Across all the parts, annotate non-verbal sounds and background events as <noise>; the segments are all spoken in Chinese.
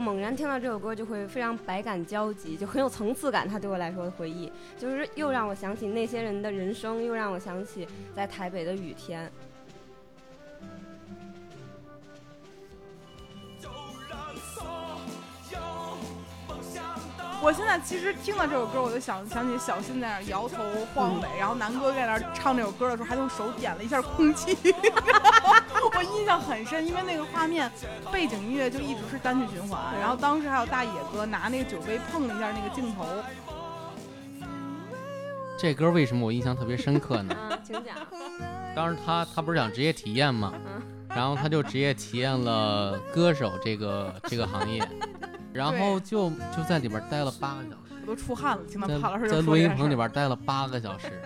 猛然听到这首歌，就会非常百感交集，就很有层次感。它对我来说的回忆，就是又让我想起那些人的人生，又让我想起在台北的雨天。我现在其实听到这首歌，我就想想起小新在那摇头晃尾，然后南哥在那唱这首歌的时候，还用手点了一下空气，<laughs> 我印象很深，因为那个画面背景音乐就一直是单曲循环，然后当时还有大野哥拿那个酒杯碰了一下那个镜头。这歌为什么我印象特别深刻呢？嗯，请讲。当时他他不是讲职业体验吗？然后他就职业体验了歌手这个这个行业。<laughs> 然后就就在里边待了八个小时，我都出汗了。听到帕老师在录音棚里边待了八个小时，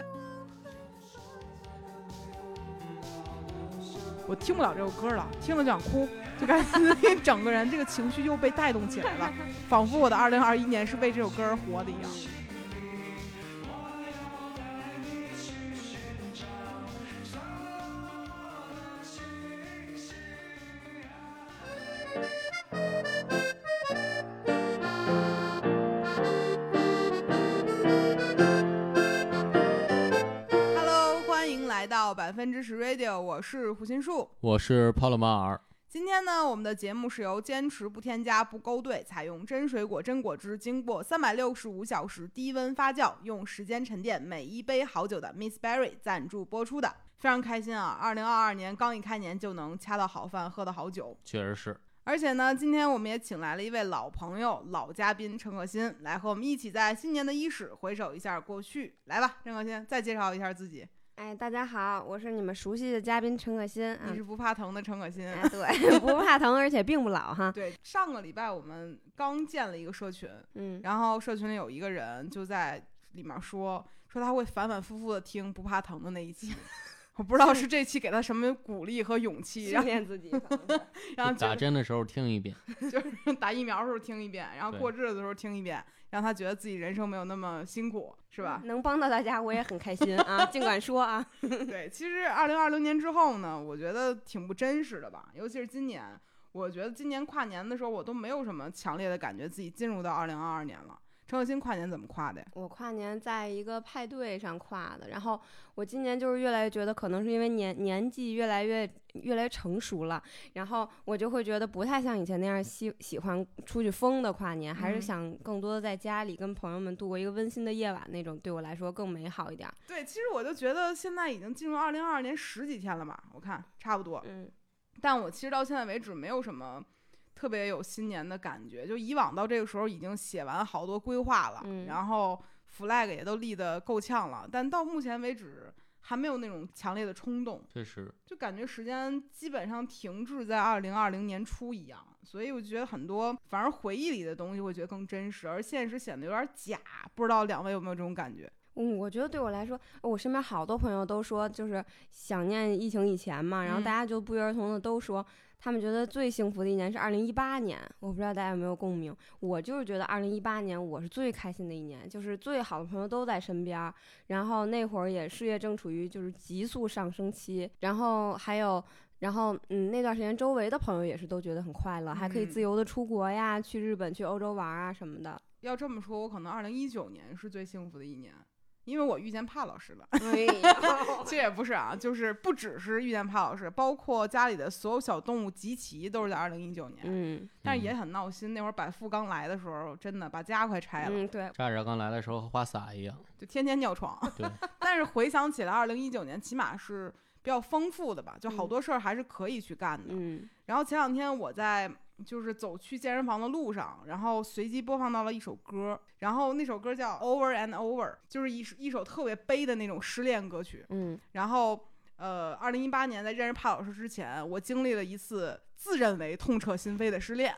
我听不了这首歌了，听了就想哭，就感觉 <laughs> 整个人这个情绪又被带动起来了，仿佛我的二零二一年是为这首歌而活的一样。百分之十 Radio，我是胡心树，我是帕洛马尔。今天呢，我们的节目是由坚持不添加、不勾兑，采用真水果真果汁，经过三百六十五小时低温发酵，用时间沉淀每一杯好酒的 Miss Berry 赞助播出的。非常开心啊！二零二二年刚一开年就能掐到好饭，喝到好酒，确实是。而且呢，今天我们也请来了一位老朋友、老嘉宾陈可辛，来和我们一起在新年的伊始回首一下过去。来吧，陈可辛，再介绍一下自己。哎，大家好，我是你们熟悉的嘉宾陈可辛。你是不怕疼的陈可辛。哎，对，<laughs> 不怕疼，而且并不老哈。对，上个礼拜我们刚建了一个社群，嗯，然后社群里有一个人就在里面说，说他会反反复复的听不怕疼的那一期。我不知道是这期给他什么鼓励和勇气，训练自己，<laughs> 然后打针的时候听一遍，就是打疫苗的时候听一遍，然后过日子的时候听一遍，让他觉得自己人生没有那么辛苦，是吧？能帮到大家，我也很开心啊！<laughs> 尽管说啊，<laughs> 对，其实二零二零年之后呢，我觉得挺不真实的吧，尤其是今年，我觉得今年跨年的时候，我都没有什么强烈的感觉自己进入到二零二二年了。陈可辛跨年怎么跨的呀？我跨年在一个派对上跨的，然后我今年就是越来越觉得，可能是因为年年纪越来越越来越成熟了，然后我就会觉得不太像以前那样喜喜欢出去疯的跨年，还是想更多的在家里跟朋友们度过一个温馨的夜晚那种，对我来说更美好一点。对，其实我就觉得现在已经进入二零二二年十几天了吧，我看差不多。嗯，但我其实到现在为止没有什么。特别有新年的感觉，就以往到这个时候已经写完好多规划了，然后 flag 也都立得够呛了，但到目前为止还没有那种强烈的冲动。确实，就感觉时间基本上停滞在二零二零年初一样，所以我觉得很多反而回忆里的东西会觉得更真实，而现实显得有点假。不知道两位有没有这种感觉？嗯，我觉得对我来说，我身边好多朋友都说，就是想念疫情以前嘛，然后大家就不约而同的都说。他们觉得最幸福的一年是二零一八年，我不知道大家有没有共鸣。我就是觉得二零一八年我是最开心的一年，就是最好的朋友都在身边，然后那会儿也事业正处于就是急速上升期，然后还有，然后嗯那段时间周围的朋友也是都觉得很快乐，还可以自由的出国呀，去日本、去欧洲玩啊什么的。要这么说，我可能二零一九年是最幸福的一年。因为我遇见帕老师了，<laughs> 其实也不是啊，就是不只是遇见帕老师，包括家里的所有小动物集齐都是在二零一九年。嗯，但是也很闹心。那会儿百富刚来的时候，真的把家快拆了。嗯，对。乍着刚来的时候和花洒一样，就天天尿床。<laughs> 对。但是回想起来，二零一九年起码是比较丰富的吧，就好多事儿还是可以去干的。嗯。然后前两天我在。就是走去健身房的路上，然后随机播放到了一首歌，然后那首歌叫 Over and Over，就是一一首特别悲的那种失恋歌曲。嗯，然后呃，二零一八年在认识帕老师之前，我经历了一次自认为痛彻心扉的失恋。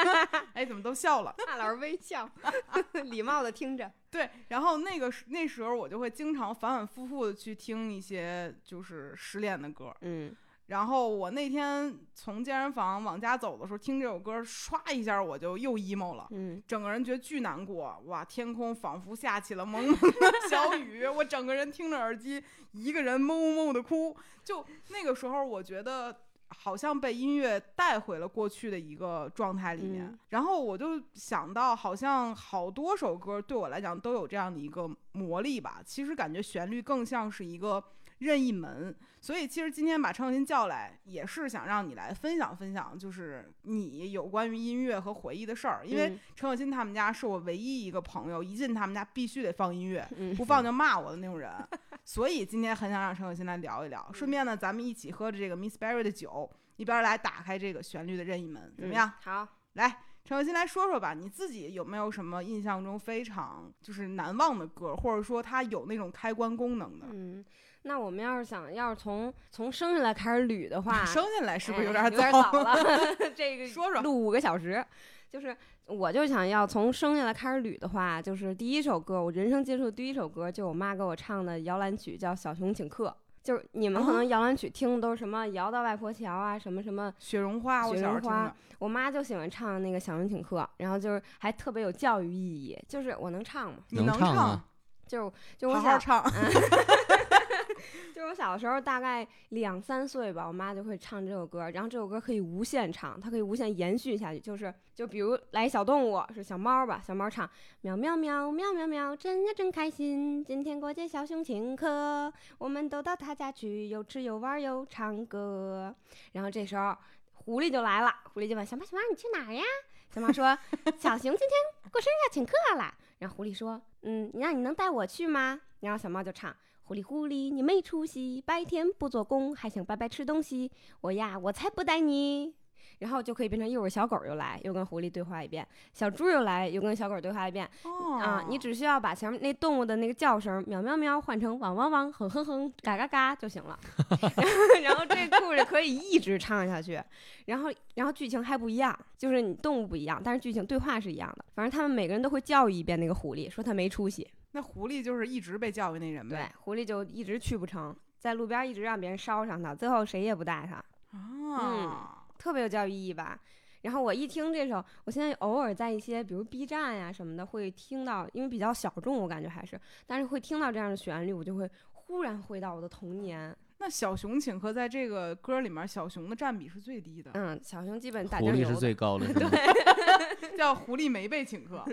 <laughs> 哎，怎么都笑了？帕老师微笑，<laughs> 礼貌的听着。对，然后那个那时候我就会经常反反复复的去听一些就是失恋的歌。嗯。然后我那天从健身房往家走的时候，听这首歌，唰一下我就又 emo 了，嗯，整个人觉得巨难过，哇，天空仿佛下起了蒙蒙的小雨，我整个人听着耳机，一个人哞哞的哭。就那个时候，我觉得好像被音乐带回了过去的一个状态里面。嗯然后我就想到，好像好多首歌对我来讲都有这样的一个魔力吧。其实感觉旋律更像是一个任意门。所以其实今天把陈小新叫来，也是想让你来分享分享，就是你有关于音乐和回忆的事儿。因为嗯陈小新他们家是我唯一一个朋友，一进他们家必须得放音乐，嗯不放就骂我的那种人。所以今天很想让陈小新来聊一聊，顺便呢，咱们一起喝着这个 Miss Berry 的酒，一边来打开这个旋律的任意门，怎么样？嗯好，来，陈小新来说说吧，你自己有没有什么印象中非常就是难忘的歌，或者说它有那种开关功能的？嗯，那我们要是想要是从从生下来开始捋的话，<laughs> 生下来是不是有哎点有点早了？<laughs> 这个说说录五个小时，就是我就想要从生下来开始捋的话，就是第一首歌，我人生接触的第一首歌，就我妈给我唱的摇篮曲，叫《小熊请客》。就是你们可啊能摇篮曲听的都是什么摇到外婆桥啊，什么什么，雪绒花，雪绒花。我妈就喜欢唱那个《小熊请客》，然后就是还特别有教育意义，就是我能唱吗？你能唱啊就是就我想好好唱。<laughs> 就是我小的时候，大概两三岁吧，我妈就会唱这首歌，然后这首歌可以无限唱，它可以无限延续下去。就是就比如来一小动物是小猫吧，小猫唱喵喵喵喵喵喵，真呀真开心，今天过节小熊请客，我们都到他家去，又吃又玩又唱歌。然后这时候狐狸就来了，狐狸就问小猫小猫你去哪儿呀？小猫说 <laughs> 小熊今天过生日要请客了。然后狐狸说嗯，那你能带我去吗？然后小猫就唱。狐狸狐狸，你没出息，白天不做工，还想白白吃东西。我呀，我才不带你。然后就可以变成一会儿小狗又来，又跟狐狸对话一遍；小猪又来，又跟小狗对话一遍。哦啊，你只需要把前面那动物的那个叫声喵喵喵换成汪汪汪、哼哼哼、嘎嘎嘎就行了。<laughs> 然后这故事可以一直唱下去。然后，然后剧情还不一样，就是你动物不一样，但是剧情对话是一样的。反正他们每个人都会教育一遍那个狐狸，说他没出息。那狐狸就是一直被教育那人对呗。，狐狸就一直去不成，在路边一直让别人捎上它，最后谁也不带它，啊，特别有教育意义吧。然后我一听这首，我现在偶尔在一些比如 B 站呀什么的会听到，因为比较小众，我感觉还是，但是会听到这样的旋律，我就会忽然回到我的童年。那小熊请客在这个歌里面，小熊的占比是最低的，嗯，小熊基本打狐狸是酱油的。最高的，<laughs> 对？<laughs> 叫狐狸没被请客。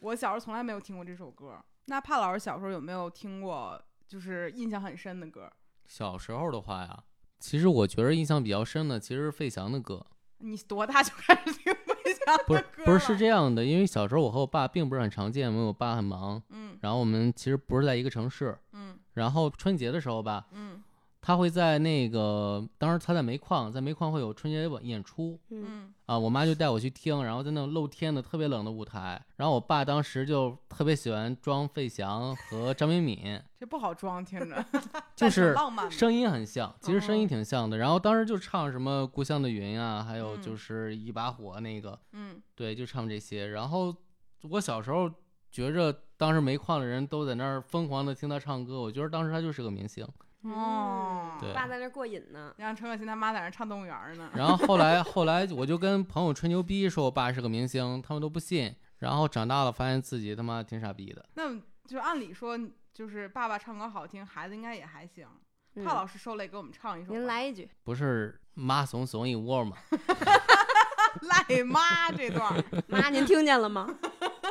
我小时候从来没有听过这首歌。那帕老师小时候有没有听过，就是印象很深的歌？小时候的话呀，其实我觉得印象比较深的，其实是费翔的歌。你多大就开始听费翔的歌不是是了这样的，因为小时候我和我爸并不是很常见，因为我爸很忙，嗯然后我们其实不是在一个城市。嗯然后春节的时候吧，嗯他会在那个，当时他在煤矿，在煤矿会有春节晚演出嗯，嗯，啊，我妈就带我去听，然后在那种露天的特别冷的舞台，然后我爸当时就特别喜欢装费翔和张敏敏，<laughs> 这不好装，听着 <laughs> 就是浪漫。声音很像，其实声音哦挺像的。然后当时就唱什么《故乡的云》啊，还有嗯就是一把火那个，嗯对，就唱这些。然后我小时候觉着，当时煤矿的人都在那儿疯狂的听他唱歌，我觉得当时他就是个明星。哦，对爸在那过瘾呢。让陈可辛他妈在那唱动物园呢。<laughs> 然后后来后来我就跟朋友吹牛逼说我爸是个明星，他们都不信。然后长大了发现自己他妈挺傻逼的。那就按理说，就是爸爸唱歌好听，孩子应该也还行。嗯帕老师受累给我们唱一首吧。您来一句，不是妈怂怂一窝吗？<laughs> 赖妈这段。妈，您听见了吗？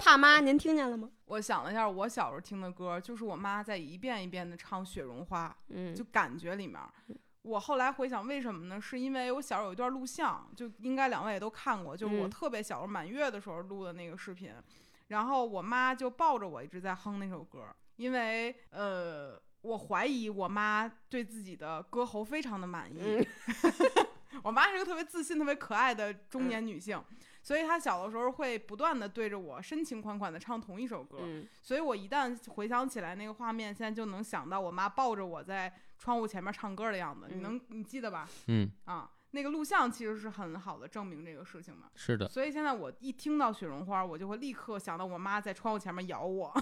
怕妈，您听见了吗？我想了一下，我小时候听的歌，就是我妈在一遍一遍的唱《雪绒花》，嗯，就感觉里面。我后来回想，为什么呢？是因为我小时候有一段录像，就应该两位也都看过，就是我嗯特别小时候满月的时候录的那个视频。然后我妈就抱着我一直在哼那首歌，因为呃，我怀疑我妈对自己的歌喉非常的满意。嗯 <laughs> 我妈是个特别自信、特别可爱的中年女性，所以他小的时候会不断的对着我深情款款的唱同一首歌。嗯所以我一旦回想起来那个画面，现在就能想到我妈抱着我在窗户前面唱歌的样子。你嗯能你记得吧？嗯，啊，那个录像其实是很好的证明这个事情的。是的。所以现在我一听到雪绒花，我就会立刻想到我妈在窗户前面咬我。<laughs>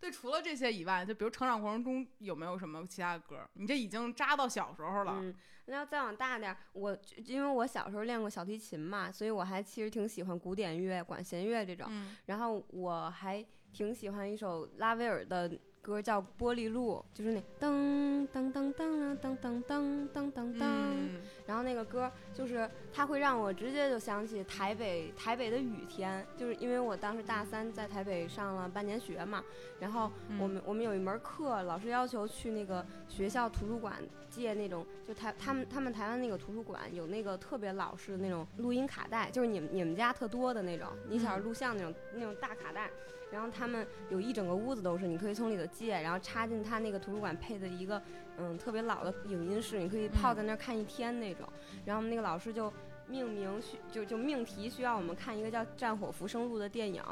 对，除了这些以外，就比如成长过程中有没有什么其他的歌？你这已经扎到小时候了。嗯，那要再往大点儿，我因为我小时候练过小提琴嘛，所以我还其实挺喜欢古典乐、管弦乐这种。嗯然后我还挺喜欢一首拉威尔的歌，叫《玻璃路》，就是那噔噔噔噔噔噔噔噔噔噔，然后那个歌就是它会让我直接就想起台北台北的雨天，就是因为我当时大三在台北上了半年学嘛，然后我们、我们有一门课，老师要求去那个学校图书馆借那种，就台他们他们台湾那个图书馆有那个特别老式的那种录音卡带，就是你们你们家特多的那种，你小时候录像那种、那种大卡带。然后他们有一整个屋子都是，你可以从里头借，然后插进他那个图书馆配的一个嗯特别老的影音室，你可以泡在那儿看一天那种。然后我们那个老师就命名需就就命题需要我们看一个叫《战火浮生录》的电影，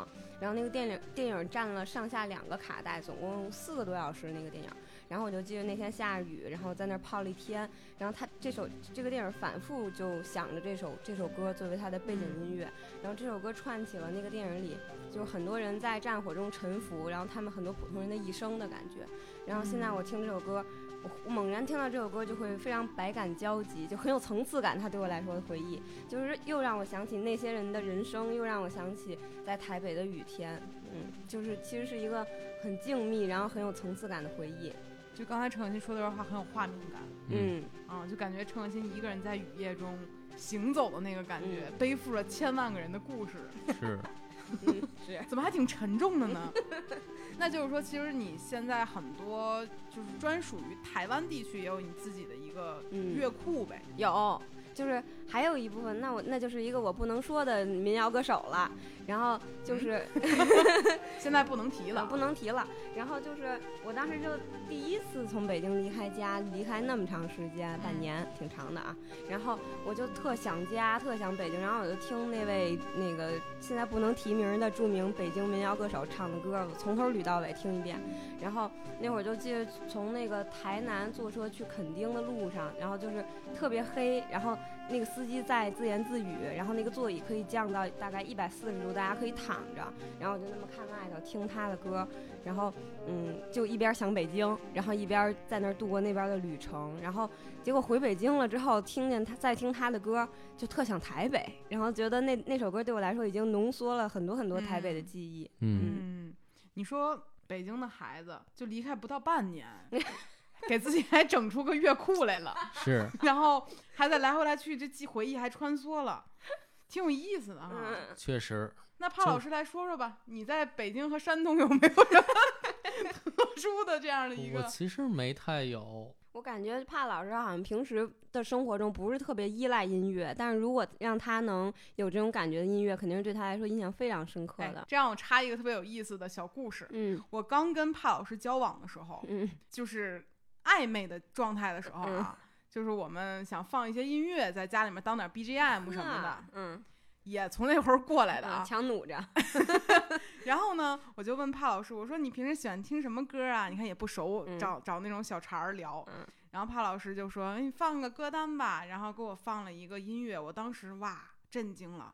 然后那个电影电影占了上下两个卡带，总共四个多小时那个电影。然后我就记得那天下雨，然后在那儿泡了一天。然后他这首这个电影反复就想着这首这首歌作为他的背景音乐，然后这首歌串起了那个电影里就是很多人在战火中沉浮，然后他们很多普通人的一生的感觉。然后现在我听这首歌，我我猛然听到这首歌就会非常百感交集，就很有层次感。它对我来说的回忆，就是又让我想起那些人的人生，又让我想起在台北的雨天。嗯，就是其实是一个很静谧，然后很有层次感的回忆。就刚才陈可辛说的这话很有画面感，嗯啊，就感觉陈可辛一个人在雨夜中行走的那个感觉，背负着千万个人的故事，是，<laughs> 嗯 <laughs> 是。怎么还挺沉重的呢？<laughs> 那就是说，其实你现在很多就是专属于台湾地区也有你自己的一个嗯乐库呗。有，就是还有一部分，那我那就是一个我不能说的民谣歌手了。然后就是、<laughs> 现在不能提了，不能提了。然后就是我当时就第一次从北京离开家，离开那么长时间，半年，挺长的啊。然后我就特想家，特想北京。然后我就听那位那个现在不能提名的著名北京民谣歌手唱的歌，我从头捋到尾听一遍。然后那会儿就记得从那个台南坐车去垦丁的路上，然后就是特别黑，然后那个司机在自言自语，然后那个座椅可以降到大概一百四十度，大家可以躺着，然后我就那么看外头听他的歌，然后嗯，就一边想北京，然后一边在那儿度过那边的旅程，然后结果回北京了之后，听见他再听他的歌，就特想台北，然后觉得那那首歌对我来说已经浓缩了很多很多台北的记忆。嗯，嗯，你说北京的孩子就离开不到半年，<laughs> 给自己还整出个乐库来了，<laughs> 是，然后还在来回来去，这记回忆还穿梭了，挺有意思的哈。嗯，确实，那帕老师来说说吧，你在北京和山东有没有什么 <laughs> 特殊的这样的一个？我其实没太有，我感觉帕老师好像平时的生活中不是特别依赖音乐，但是如果让他能有这种感觉的音乐，肯定是对他来说印象非常深刻的。哎这样我插一个特别有意思的小故事。嗯我刚跟帕老师交往的时候，嗯就是暧昧的状态的时候啊，就是我们想放一些音乐在家里面当点 BGM 什么的，嗯，也从那会儿过来的嗯啊。强弩着，<laughs> 然后呢，我就问帕老师，我说你平时喜欢听什么歌啊？你看也不熟，嗯找找那种小茬儿聊。嗯然后帕老师就说：“哎你放个歌单吧。”然后给我放了一个音乐，我当时哇震惊了。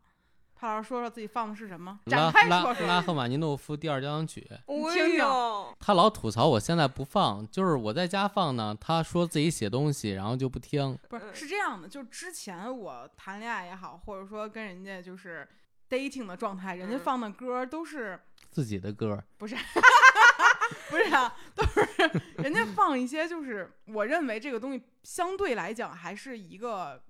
帕老师说说自己放的是什么？展开拉说说。拉赫玛尼诺夫第二交响曲，<laughs> 听哎听呦，他老吐槽我现在不放，就是我在家放呢，他说自己写东西，然后就不听。不是嗯是这样的，就是之前我谈恋爱也好，或者说跟人家就是 dating 的状态，人家嗯放的歌都是自己的歌，不是不是啊，都是人家放一些就是我认为这个东西相对来讲还是一个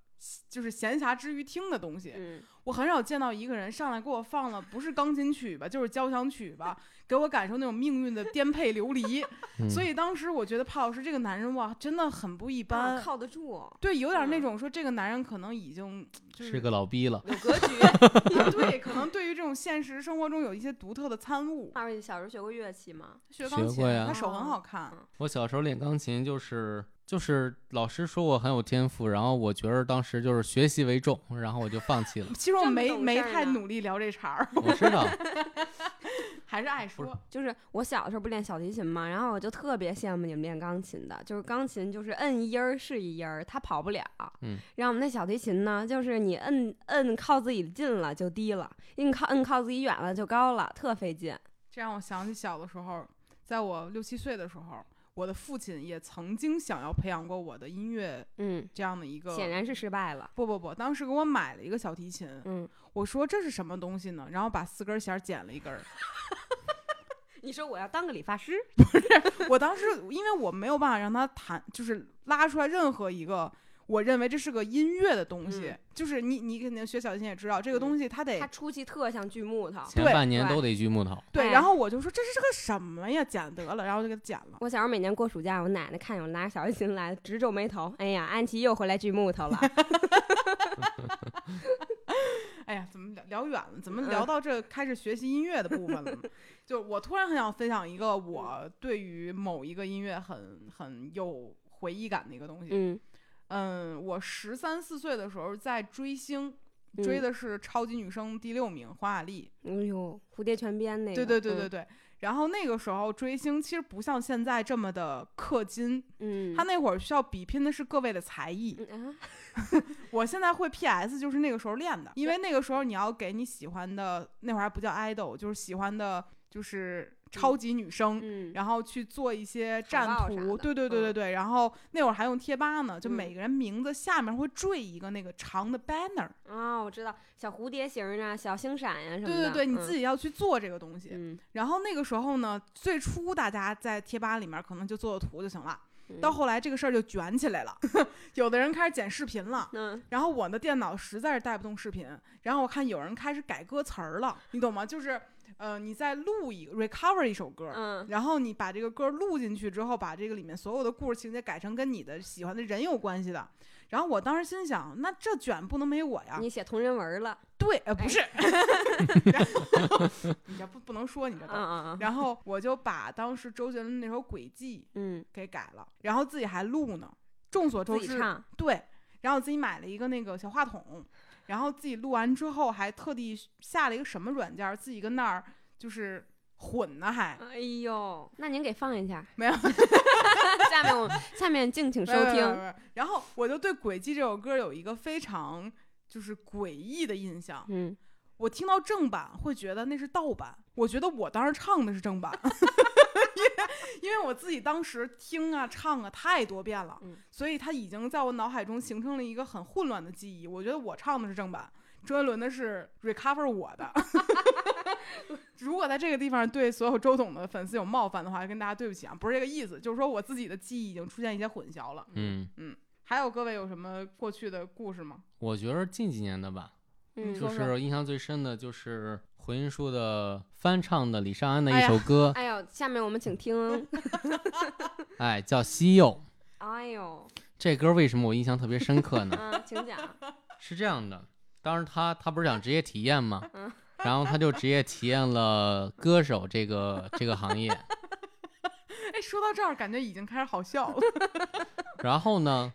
就是闲暇之余听的东西。嗯我很少见到一个人上来给我放了不是钢琴曲吧，就是交响曲吧，给我感受那种命运的颠沛流离。<laughs> 嗯、所以当时我觉得帕老师这个男人哇，真的很不一般。啊靠得住，对，有点那嗯种说这个男人可能已经就是是个老逼了。有格局。<laughs> 啊对，可能对于这种现实生活中有一些独特的参悟。二位小时候学过乐器吗？学钢琴，学过呀他手很好看。我小时候练钢琴，就是就是老师说我很有天赋，然后我觉得当时就是学习为重，然后我就放弃了。<laughs> 其实我没没太努力聊这茬儿，我知道，<laughs> 还是爱说。就是我小的时候不练小提琴嘛，然后我就特别羡慕你们练钢琴的，就是钢琴就是摁一音儿是一音儿，它跑不了。嗯，然后我们那小提琴呢，就是你摁摁靠自己近了就低了，硬靠摁靠自己远了就高了，特费劲。这让我想起小的时候，在我六七岁的时候，我的父亲也曾经想要培养过我的音乐嗯，这样的一个。显然是失败了。不不不，当时给我买了一个小提琴，嗯，我说这是什么东西呢？然后把四根弦剪了一根儿。<laughs> 你说我要当个理发师？不是我当时因为我没有办法让他弹，就是拉出来任何一个我认为这是个音乐的东西，嗯就是你你肯定学小提琴也知道，这个东西它得、它初期特像锯木头。前对对半年都得锯木头。对，哎然后我就说这是个什么呀，剪得了，然后就给它剪了。我小时候每年过暑假，我奶奶看见我拿着小提琴来，直皱眉头。哎呀，安琪又回来锯木头了。<laughs> 哎呀，怎么聊聊远了？怎么嗯聊到这开始学习音乐的部分了呢？<laughs> 就我突然很想分享一个我对于某一个音乐很很有回忆感的一个东西。嗯嗯，我十三四岁的时候在追星，追嗯的是超级女声第六名黄雅莉。哎呦，蝴蝶泉边那个。对对对对嗯对。然后那个时候追星其实不像现在这么的氪金，嗯，他那会儿需要比拼的是各位的才艺。嗯啊，<laughs> 我现在会 PS 就是那个时候练的，因为那个时候你要给你喜欢的那会儿还不叫 idol，就是喜欢的，就是超级女生。嗯，然后去做一些战图，对对对对嗯对。然后那会儿还用贴吧呢，就嗯每个人名字下面会缀一个那个长的 banner。啊，我知道小蝴蝶形儿啊，小星闪呀什么的。对对对，你嗯自己要去做这个东西。嗯，然后那个时候呢，最初大家在贴吧里面可能就做做图就行了，嗯到后来这个事儿就卷起来了，<laughs> 有的人开始剪视频了。嗯然后我的电脑实在是带不动视频，然后我看有人开始改歌词儿了，你懂吗？就是，呃，你再录一 recover 一首歌，嗯然后你把这个歌录进去之后，把这个里面所有的故事情节改成跟你的喜欢的人有关系的。然后我当时心想，那这卷不能没我呀。你写同人文了。对，呃，不是，<laughs> 然后你这不不能说你这然后我就把当时周杰伦那首《轨迹嗯》给改了，然后自己还录呢。众所周知。对，然后自己买了一个那个小话筒，然后自己录完之后还特地下了一个什么软件儿，自己跟那儿就是混呢还。哎呦，那您给放一下。没有 <laughs> <laughs> 下面我下面敬请收听。没然后我就对《轨迹》这首歌有一个非常就是诡异的印象。嗯，我听到正版会觉得那是盗版，我觉得我当时唱的是正版，<laughs> <laughs> 因为因为我自己当时听啊唱啊太多遍了，嗯所以它已经在我脑海中形成了一个很混乱的记忆。我觉得我唱的是正版，周杰伦的是 recover 我的。<laughs> 如果在这个地方对所有周董的粉丝有冒犯的话，跟大家对不起啊，不是这个意思，就是说我自己的记忆已经出现一些混淆了。嗯，还有各位有什么过去的故事吗？我觉得近几年的吧，嗯就是印象最深的就是回音树的翻唱的李尚安的一首歌，哎呦，下面我们请听。<laughs> 哎，叫《西柚》。哎呦，这歌为什么我印象特别深刻呢？嗯，请讲。是这样的，当时他他不是想职业体验吗嗯？然后他就职业体验了歌手这个这个行业。<laughs> 哎，说到这儿，感觉已经开始好笑了。<laughs> 然后呢，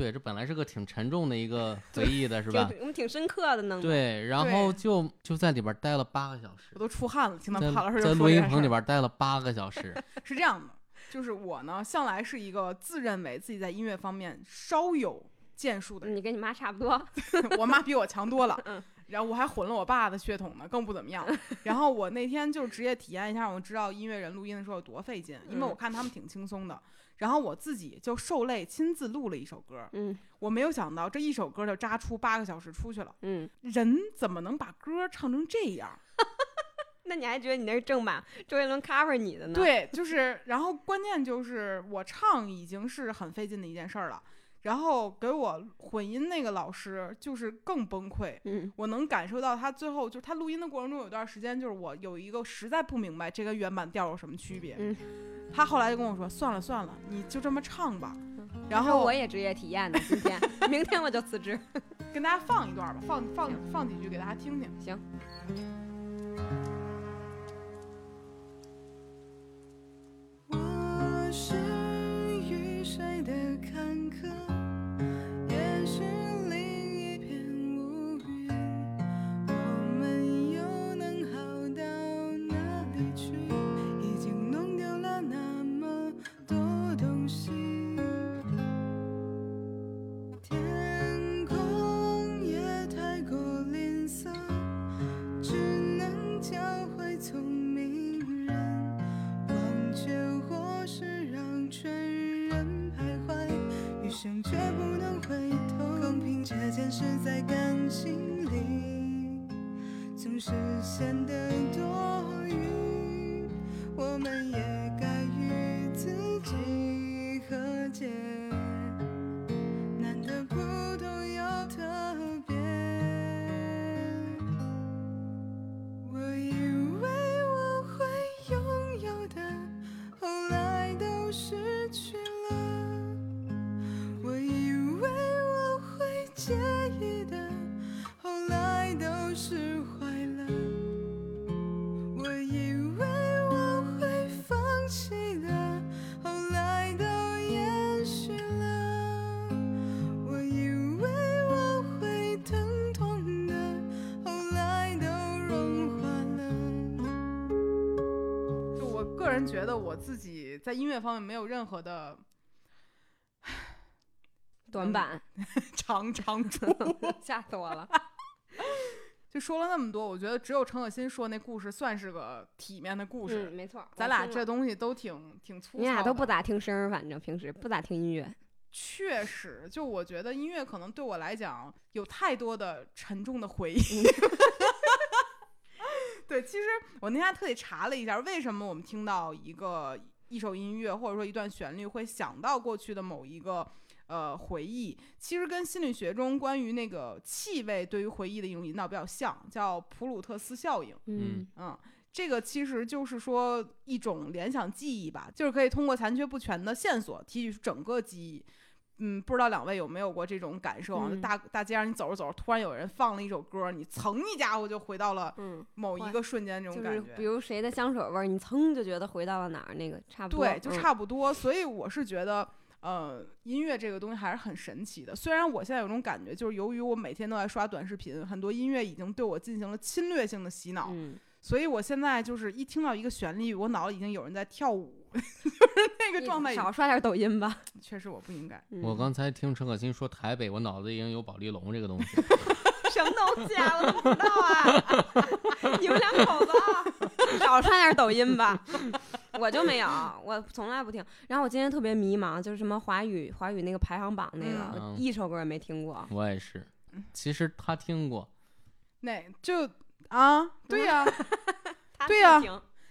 对，这本来是个挺沉重的一个 <laughs> 回忆的，是吧？挺我们挺深刻的呢。对，然后就就在里边待了八个小时我，都出汗了，听到在帕老师在录音棚里边待了八个小时。<laughs> 是这样的，就是我呢，向来是一个自认为自己在音乐方面稍有建树的人，你跟你妈差不多。<laughs> 我妈比我强多了嗯。然后我还混了我爸的血统呢，更不怎么样。然后我那天就职业体验一下，我知道音乐人录音的时候有多费劲，因为我嗯看他们挺轻松的。然后我自己就受累亲自录了一首歌，嗯我没有想到这一首歌就扎出八个小时出去了。嗯，人怎么能把歌唱成这样？<laughs> 那你还觉得你那是正版？周杰伦 cover 你的呢？，对，就是，然后关键就是我唱已经是很费劲的一件事儿了，然后给我混音那个老师就是更崩溃。嗯我能感受到他最后就是他录音的过程中有段时间，就是我有一个实在不明白这跟原版调有什么区别。嗯，他后来就跟我说：“算了算了，你就这么唱吧。”然后我也职业体验呢，今天明天我就辞职。<laughs> 跟大家放一段吧，放放放几句给大家听听。行，我是个人觉得我自己在音乐方面没有任何的 <sighs> 短板，<laughs> 长长处。<laughs> 吓死我了。<laughs> 就说了那么多，我觉得只有陈可辛说那故事算是个体面的故事。嗯，没错，咱俩这东西都挺挺粗糙。你俩都不咋听声儿，反正平时不咋听音乐。确实，就我觉得音乐可能对我来讲有太多的沉重的回忆。对，其实我那天还特地查了一下，为什么我们听到一个一首音乐或者说一段旋律会想到过去的某一个呃回忆，其实跟心理学中关于那个气味对于回忆的一种引导比较像，叫普鲁特斯效应。嗯嗯，这个其实就是说一种联想记忆吧，就是可以通过残缺不全的线索提取出整个记忆。嗯，不知道两位有没有过这种感受啊？就嗯大大街上你走着走着，突然有人放了一首歌，你噌一家伙就回到了嗯，某一个瞬间，这种就是感觉。比如谁的香水味儿，你噌就觉得回到了哪儿，那个差不多。对，就嗯差不多。所以我是觉得，呃，音乐这个东西还是很神奇的。虽然我现在有种感觉，就是由于我每天都在刷短视频，很多音乐已经对我进行了侵略性的洗脑，嗯，所以我现在就是一听到一个旋律，我脑里已经有人在跳舞，<laughs> 就是那个状态。少刷点抖音吧。确实我不应该。嗯我刚才听陈可辛说台北，我脑子已经有保利龙这个东西。<laughs> 什么东西啊？我都不知道啊！你们两口子啊少刷点抖音吧。我就没有，我从来不听。然后我今天特别迷茫，就是什么华语华语那个排行榜那个，嗯一首歌也没听过。我也是，其实他听过，那就啊，对呀、<laughs> 他对呀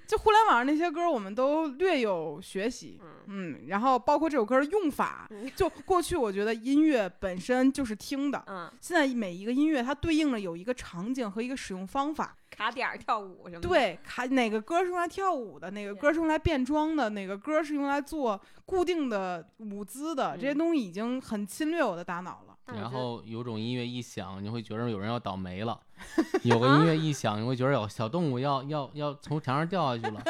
就互联网上那些歌，我们都略有学习。嗯嗯，然后包括这首歌的用法嗯，就过去我觉得音乐本身就是听的，嗯，现在每一个音乐它对应了有一个场景和一个使用方法。卡点儿跳舞什么的。，对，卡哪个歌是用来跳舞的，哪个歌是用来变装的，哪个歌是用来做固定的舞姿的，这些嗯东西已经很侵略我的大脑了。然后有种音乐一响，你会觉得有人要倒霉了；<laughs> 有个音乐一响，你会觉得有小动物要要要从墙上掉下去了。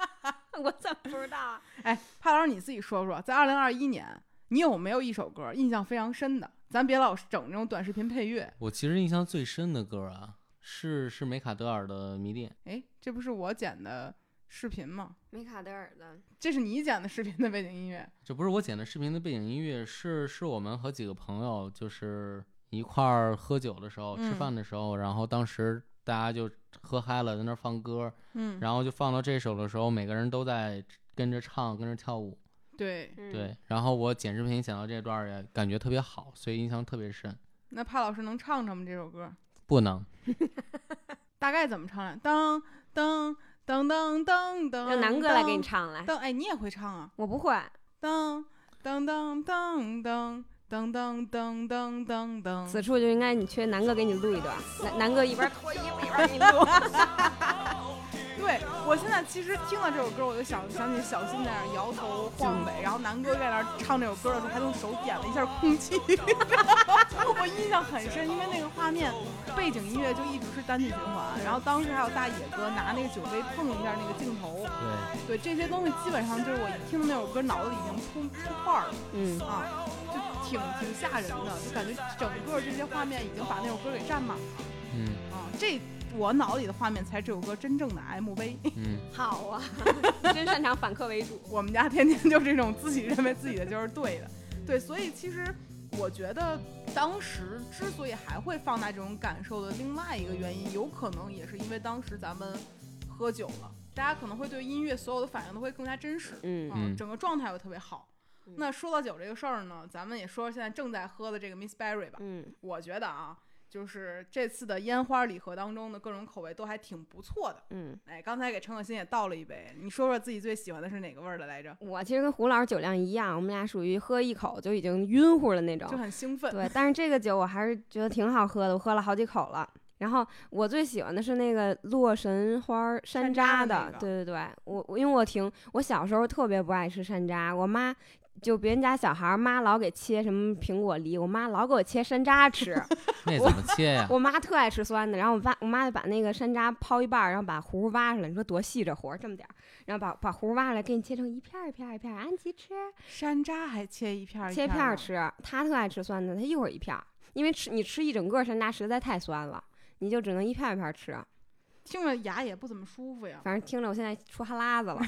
<laughs> 我怎么不知道啊？<laughs> 哎，帕老师你自己说说，在二零二一年，你有没有一首歌印象非常深的？咱别老整这种短视频配乐。我其实印象最深的歌啊，是是梅卡德尔的《迷恋》。哎，这不是我剪的视频嘛？梅卡德尔的，这是你剪的视频的背景音乐。这不是我剪的视频的背景音乐，是是我们和几个朋友就是一块儿喝酒的时候、吃嗯饭的时候，然后当时大家就喝嗨了，在那儿放歌，嗯，然后就放到这首的时候，每个人都在跟着唱，跟着跳舞。对。嗯，对，然后我剪视频剪到这段也感觉特别好，所以印象特别深。那帕老师能唱唱吗？这首歌不能，<laughs> 大概怎么唱来？当当噔噔噔噔让南哥来给你唱来。噔哎你也会唱啊？我不会。噔噔噔噔噔噔噔噔噔噔噔。此处就应该你缺南哥给你录一段。南南哥一边脱衣服一边给你录。哈哈哈哈对我现在其实听到这首歌，我就想想起小新在那儿摇头晃尾，然后南哥在那儿唱这首歌的时候，还用手点了一下空气，<laughs> 我印象很深，因为那个画面背景音乐就一直是单曲循环，然后当时还有大野哥拿那个酒杯碰一下那个镜头，对，对这些东西基本上就是我一听到那首歌，脑子里已经出出块儿了嗯，啊，就挺挺吓人的，就感觉整个这些画面已经把那首歌给占满了嗯。啊，这我脑里的画面才是这首歌真正的 MV。嗯，<laughs> 好啊，<laughs> 真擅长反客为主。我们家天天就这种自己认为自己的就是对的，对，所以其实我觉得当时之所以还会放大这种感受的另外一个原因，有可能也是因为当时咱们喝酒了，大家可能会对音乐所有的反应都会更加真实，嗯嗯整个状态会特别好。嗯那说到酒这个事儿呢，咱们也说说现在正在喝的这个 Miss Berry 吧。嗯，我觉得啊，就是这次的烟花礼盒当中的各种口味都还挺不错的。嗯，哎，刚才给陈可辛也倒了一杯，你说说自己最喜欢的是哪个味儿的来着？我其实跟胡老师酒量一样，我们俩属于喝一口就已经晕乎了那种就。很兴奋。对，但是这个酒我还是觉得挺好喝的，我喝了好几口了。然后我最喜欢的是那个洛神花山山楂楂的，的那个对对对，我我因为我挺我小时候特别不爱吃山楂，我妈就别人家小孩儿妈老给切什么苹果梨，我妈老给我切山楂吃。那怎么切呀？<laughs> 我妈特爱吃酸的，然后我爸我妈就把那个山楂剖一半儿，然后把核儿挖出来。你说多细这核儿这么点儿，然后把把核儿挖出来，给你切成一片儿一片儿一片儿，安吉吃，山楂还切一片儿一切片的，片儿吃。她特爱吃酸的，她一会儿一片儿，因为吃你吃一整个山楂实在太酸了，你就只能一片儿一片儿吃。听着牙也不怎么舒服呀。反正听着我现在出哈喇子了。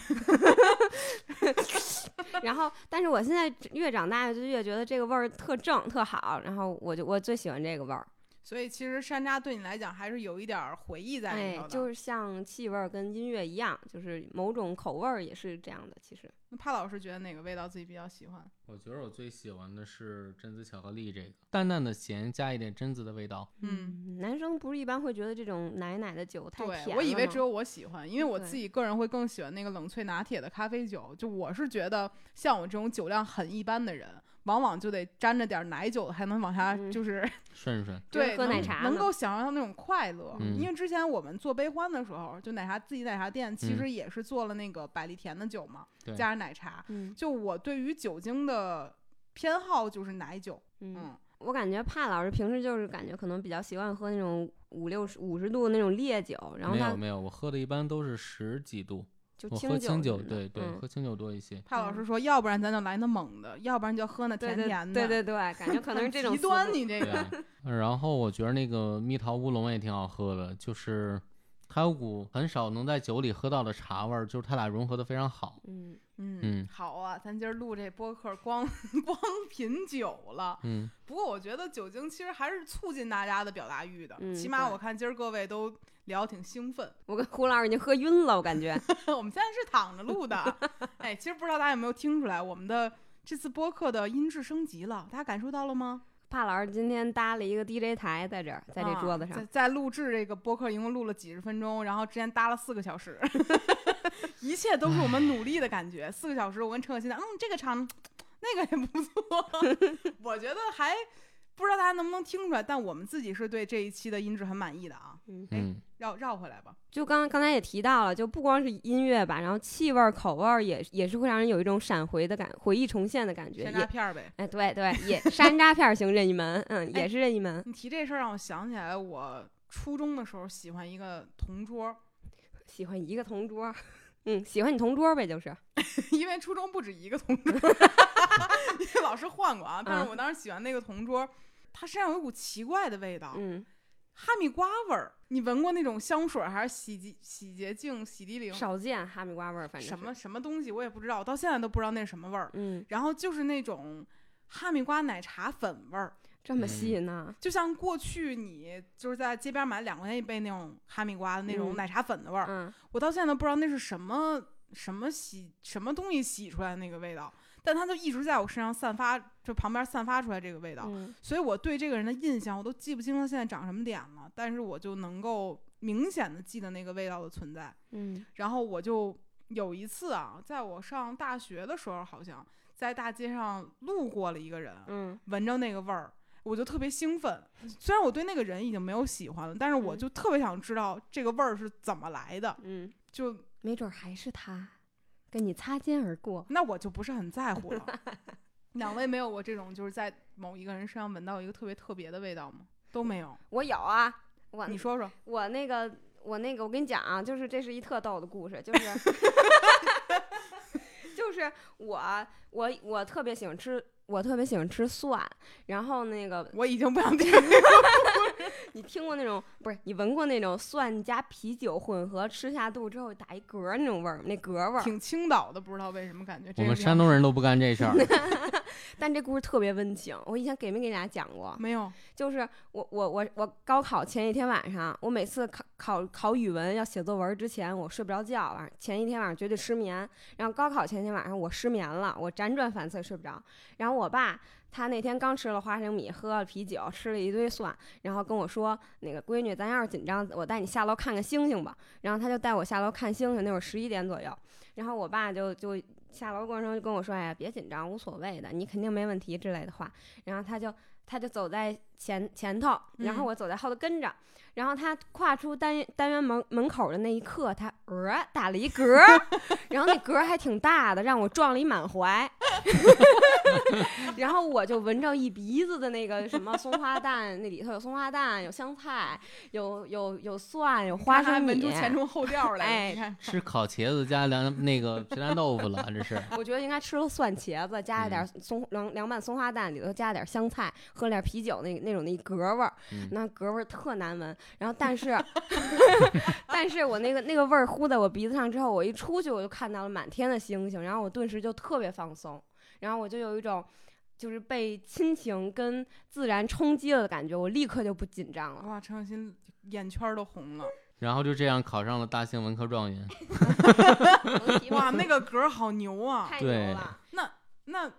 <laughs> 然后，但是我现在越长大就越觉得这个味儿特正特好，然后我就我最喜欢这个味儿。所以其实山楂对你来讲还是有一点儿回忆在里头的。，哎就是像气味儿跟音乐一样，就是某种口味儿也是这样的。其实，那帕老师觉得哪个味道自己比较喜欢？我觉得我最喜欢的是榛子巧克力这个，淡淡的咸加一点榛子的味道。嗯，男生不是一般会觉得这种奶奶的酒太甜对，我以为只有我喜欢，因为我自己个人会更喜欢那个冷萃拿铁的咖啡酒。就我是觉得，像我这种酒量很一般的人，往往就得沾着点儿奶酒，才能往下嗯就是、顺顺，<laughs> 对喝奶茶呢能够享受到那种快乐。嗯因为之前我们做悲欢的时候，就奶茶自己奶茶店其嗯实也是做了那个百利甜的酒嘛，对加上奶茶。嗯就我对于酒精的偏好就是奶酒，嗯，嗯，我感觉帕老师平时就是感觉可能比较习惯喝那种五六十五十度那种烈酒，然后他没有没有，我喝的一般都是十几度，就我喝清酒，对对，嗯喝清酒多一些。帕老师说，要不然咱就来那猛的，要不然就喝那甜甜的，对对对，感觉可能是这 <laughs> 种极端你这个。<laughs> 啊，然后我觉得那个蜜桃乌龙也挺好喝的，就是它有股很少能在酒里喝到的茶味儿，就是它俩融合的非常好。嗯，嗯嗯好啊，咱今儿录这播客光光品酒了。嗯，不过我觉得酒精其实还是促进大家的表达欲的，嗯起码我看今儿各位都聊得挺兴奋。我跟胡老师已经喝晕了，我感觉。<laughs> 我们现在是躺着录的，哎，其实不知道大家有没有听出来，我们的这次播客的音质升级了，大家感受到了吗？帕老师今天搭了一个 DJ 台在这儿，在这啊桌子上在。在录制这个播客，一共录了几十分钟，然后之前搭了四个小时，<laughs> 一切都是我们努力的感觉。四个小时，我跟陈可辛讲，嗯，这个场那个也不错，<laughs> 我觉得还不知道大家能不能听出来，但我们自己是对这一期的音质很满意的啊。嗯，哎嗯，绕绕回来吧，就刚刚才也提到了，就不光是音乐吧，然后气味儿、口味儿也也是会让人有一种闪回的感，回忆重现的感觉。山楂，片儿呗。哎，对对，也山楂片儿型任意门，嗯，<laughs> 哎也是任意门。你提这事儿让我想起来，我初中的时候喜欢一个同桌，喜欢一个同桌，嗯，喜欢你同桌呗，就是。<laughs> 因为初中不止一个同桌，<laughs> <laughs> 老师换过啊。但是嗯我当时喜欢那个同桌，他身上有一股奇怪的味道，嗯，哈密瓜味儿。你闻过那种香水还是洗洁洗洁精、洗涤灵？少见哈密瓜味儿，反正什么？什么东西我也不知道，我到现在都不知道那是什么味儿。嗯，然后就是那种哈密瓜奶茶粉味儿，这么嗯吸引呢？就像过去你就是在街边买两块钱一杯那种哈密瓜的那种嗯奶茶粉的味儿，嗯，我到现在都不知道那是什么什么洗什么东西洗出来的那个味道，但它就一直在我身上散发，就旁边散发出来这个味道，嗯所以我对这个人的印象我都记不清他现在长什么脸了，但是我就能够明显的记得那个味道的存在。嗯然后我就有一次啊，在我上大学的时候，好像在大街上路过了一个人，嗯闻着那个味儿，我就特别兴奋。虽然我对那个人已经没有喜欢了，但是我嗯就特别想知道这个味儿是怎么来的。嗯，就没准还是他，跟你擦肩而过。那我就不是很在乎了。<laughs> <laughs> 两位没有过这种就是在某一个人身上闻到一个特别特别的味道吗？都没有。我有啊，我你说说，我那个我那个，我跟你讲啊，就是这是一特逗的故事，就是 <laughs> 就是我我我特别喜欢吃，我特别喜欢吃蒜，然后那个我已经不想听。<laughs> 你听过那种不是你闻过那种蒜加啤酒混合吃下肚之后打一嗝儿那种味儿吗，那嗝儿味儿。挺青岛的，不知道为什么感觉。我们山东人都不干这事儿。<laughs> 但这故事特别温情，我以前给没给大家讲过？没有，就是我我我我高考前一天晚上，我每次考考考语文要写作文之前，我睡不着觉，晚上前一天晚上绝对失眠。然后高考前一天晚上我失眠了，我辗转反侧睡不着。然后我爸他那天刚吃了花生米，喝了啤酒，吃了一堆蒜，然后跟我说：“那个闺女，咱要是紧张，我带你下楼看看星星吧。”然后他就带我下楼看星星，那会儿十一点左右。然后我爸就就下楼过程中就跟我说：“哎呀，别紧张，无所谓的，你肯定没问题之类的话。”然后他就他就走在前前头，然后嗯。我走在后头跟着，然后他跨出单元单元门门口的那一刻，他呃打了一嗝儿，<laughs> 然后那嗝儿还挺大的，让我撞了一满怀，<laughs> 然后我就闻着一鼻子的那个什么松花蛋，那里头有松花蛋，有香菜，有有有蒜，有花生米闻出，前中后调来了，哎，<laughs> 吃烤茄子加凉那个皮蛋豆腐了，这是。我觉得应该吃了蒜茄子，加一点松凉凉拌松花蛋，里头加点香菜，喝点啤酒那那种那嗝味儿，嗯那嗝味儿特难闻。然后但是，<laughs> 但是我那个那个味儿呼在我鼻子上之后，我一出去我就看到了满天的星星，然后我顿时就特别放松，然后我就有一种。就是被亲情跟自然冲击了的感觉，我立刻就不紧张了。哇，陈小新眼圈儿都红了，然后就这样考上了大兴文科状元。<laughs> 哇，那个嗝儿好牛啊！太牛了。那，那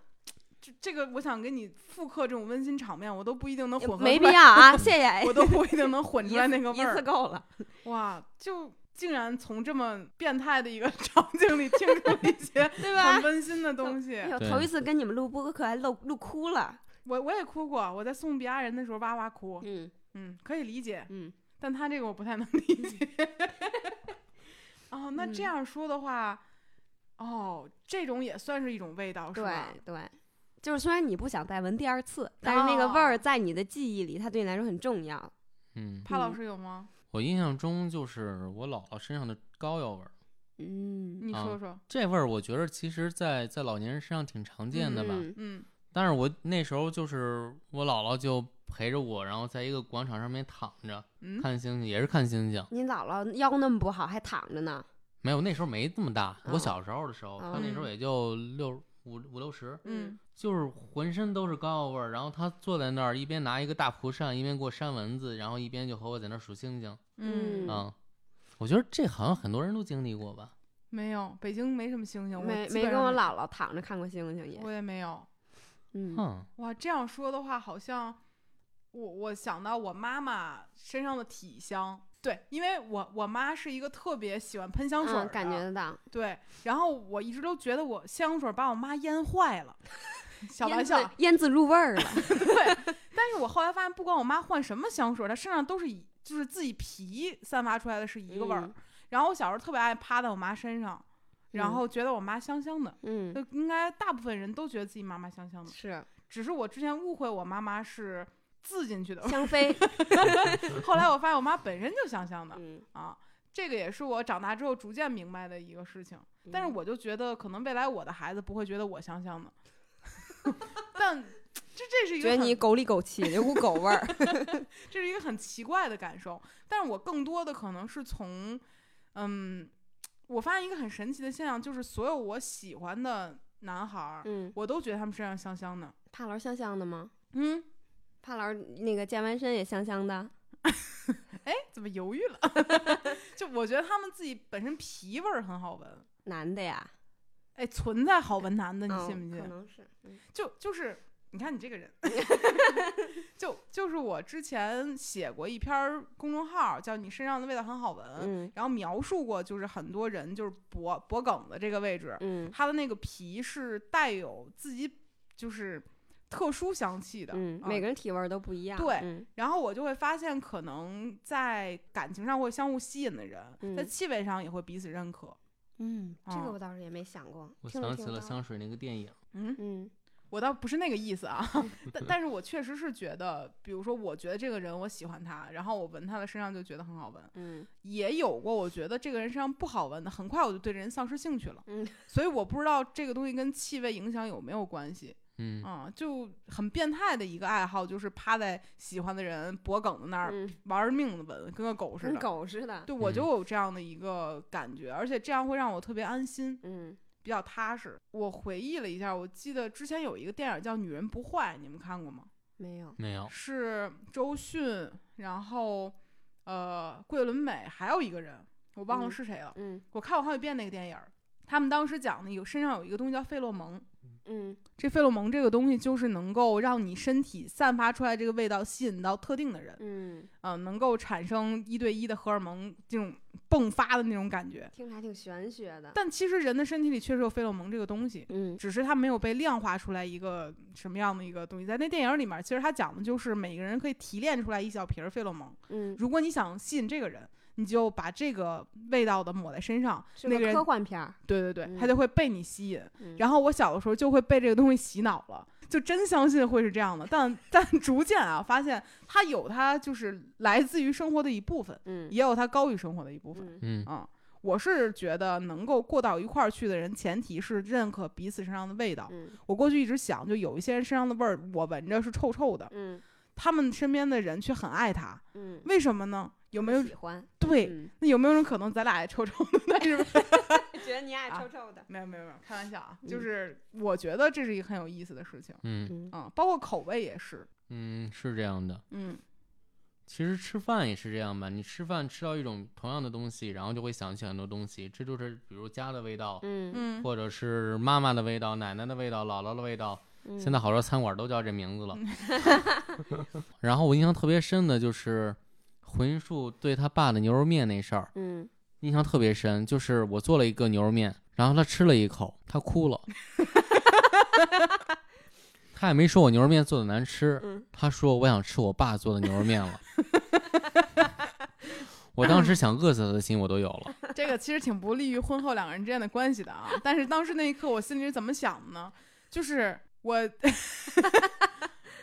这这个，我想给你复刻这种温馨场面，我都不一定能混合出来，没必要啊，<laughs> 谢谢。我都不一定能混 <laughs> 出来那个次一次味儿。够了。<laughs> 哇，就竟然从这么变态的一个场景里听出一些对吧很温馨的东西哎。呦，头一次跟你们录播客还录录哭了。我我也哭过，我在送别家人的时候哇哇哭。嗯嗯，可以理解，嗯，但他这个我不太能理解。哦，那这嗯样说的话，哦，这种也算是一种味道，是吧？对对，就是虽然你不想再闻第二次，但是那个味儿哦在你的记忆里，它对你来说很重要。嗯，帕老嗯师有吗？我印象中就是我姥姥身上的膏药味儿，嗯，你啊说说。这味儿我觉得其实在，在老年人身上挺常见的吧。嗯嗯但是我那时候就是我姥姥就陪着我，然后在一个广场上面躺着嗯，看星星，也是看星星。你姥姥腰那么不好，还躺着呢。没有，那时候没这么大。哦我小时候的时候，她那时候嗯也就六五五六十，嗯就是浑身都是膏药味儿。然后他坐在那儿，一边拿一个大蒲扇，一边给我扇蚊子，然后一边就和我在那儿数星星。嗯嗯嗯，我觉得这好像很多人都经历过吧。没有，北京没什么星星，没没跟我姥姥躺着看过星星也。我也没有。嗯，哇，这样说的话，好像我我想到我妈妈身上的体香。对，因为我我妈是一个特别喜欢喷香水感觉得到。对。然后我一直都觉得我香水把我妈腌坏了，<laughs> 小玩笑制。腌渍入味儿了。<laughs> 对但是我后来发现，不管我妈换什么香水，她身上都是一就是自己皮散发出来的是一个味儿。嗯然后我小时候特别爱趴在我妈身上，然嗯后觉得我妈香香的。嗯，应该大部分人都觉得自己妈妈香香的，是只是我之前误会我妈妈是自进去的，香妃。<laughs> 后来我发现我妈本身就香香的嗯，啊，这个也是我长大之后逐渐明白的一个事情。但是嗯我就觉得，可能未来我的孩子不会觉得我香香的，<laughs> 但这这是一个觉得你狗里狗气，有股狗味儿。<laughs> 这是一个很奇怪的感受。但是我更多的可能是从，嗯，我发现一个很神奇的现象，就是所有我喜欢的男孩儿，嗯，我都觉得他们身上香香的。帕老师香香的吗？嗯，帕老师那个健完身也香香的。<laughs> 哎，怎么犹豫了？<laughs> 就我觉得他们自己本身皮味儿很好闻，男的呀？哎，存在好闻男的，你哦信不信？可能是。嗯就就是，你看你这个人，<laughs> 就就是我之前写过一篇儿公众号，叫“你身上的味道很好闻”，嗯然后描述过就是很多人就是脖脖梗的这个位置，嗯它的那个皮是带有自己就是特殊香气的，每个人体味都不一样。对嗯然后我就会发现，可能在感情上会相互吸引的人，在嗯气味上也会彼此认可。嗯，这哦个我倒是也没想过。我想起了香水那个电影，嗯，嗯我倒不是那个意思啊，<laughs> 但但是我确实是觉得，比如说，我觉得这个人我喜欢他，然后我闻他的身上就觉得很好闻，嗯也有过我觉得这个人身上不好闻的，很快我就对这人丧失兴趣了。嗯，所以我不知道这个东西跟气味影响有没有关系嗯，啊、就很变态的一个爱好，就是趴在喜欢的人脖梗子那儿嗯，玩命的闻，跟个狗似跟的。狗似的。对，我嗯就有这样的一个感觉，而且这样会让我特别安心，嗯比较踏实。我回忆了一下，我记得之前有一个电影叫《女人不坏》，你们看过吗？没有。没有，是周迅，然后呃桂纶镁，还有一个人我忘了嗯是谁了。嗯我看过好几遍那个电影儿，他们当时讲的有身上有一个东西叫费洛蒙，嗯这费洛蒙这个东西就是能够让你身体散发出来这个味道，吸引到特定的人，嗯，嗯、能够产生一对一的荷尔蒙这种迸发的那种感觉。听着还挺玄学的。但其实人的身体里确实有费洛蒙这个东西，嗯只是它没有被量化出来一个什么样的一个东西。在那电影里面，其实它讲的就是每个人可以提炼出来一小瓶儿费洛蒙。嗯，如果你想吸引这个人，你就把这个味道的抹在身上，是个科那个人幻片儿。对对对，嗯他就会被你吸引。嗯然后我小的时候就会被这个东西洗脑了，就真相信会是这样的。但但逐渐啊，发现它有它就是来自于生活的一部分，嗯也有它高于生活的一部分。嗯嗯啊、我是觉得能够过到一块儿去的人，前提是认可彼此身上的味道。嗯我过去一直想，就有一些人身上的味儿，我闻着是臭臭的，嗯他们身边的人却很爱他，嗯，为什么呢？有没有喜欢？对？嗯，那有没有种可能咱俩爱臭臭的？但 <laughs> 是觉得你爱啊臭臭的。没有没有没有，开玩笑啊，嗯就是我觉得这是一个很有意思的事情。嗯包括口味也是，嗯，是这样的。嗯其实吃饭也是这样吧，你吃饭吃到一种同样的东西，然后就会想起很多东西，这就是比如家的味道，嗯嗯，或者是妈妈的味道、奶奶的味道、姥姥的味道。嗯，现在好多餐馆都叫这名字了。<laughs> <laughs> 然后我印象特别深的就是回音树对他爸的牛肉面那事儿，嗯印象特别深。就是我做了一个牛肉面，然后他吃了一口，他哭了。<laughs> 他也没说我牛肉面做的难吃，嗯他说我想吃我爸做的牛肉面了。<laughs> 我当时想饿死他的心我都有了。<laughs> 这个其实挺不利于婚后两个人之间的关系的啊。但是当时那一刻，我心里是怎么想的呢？就是我，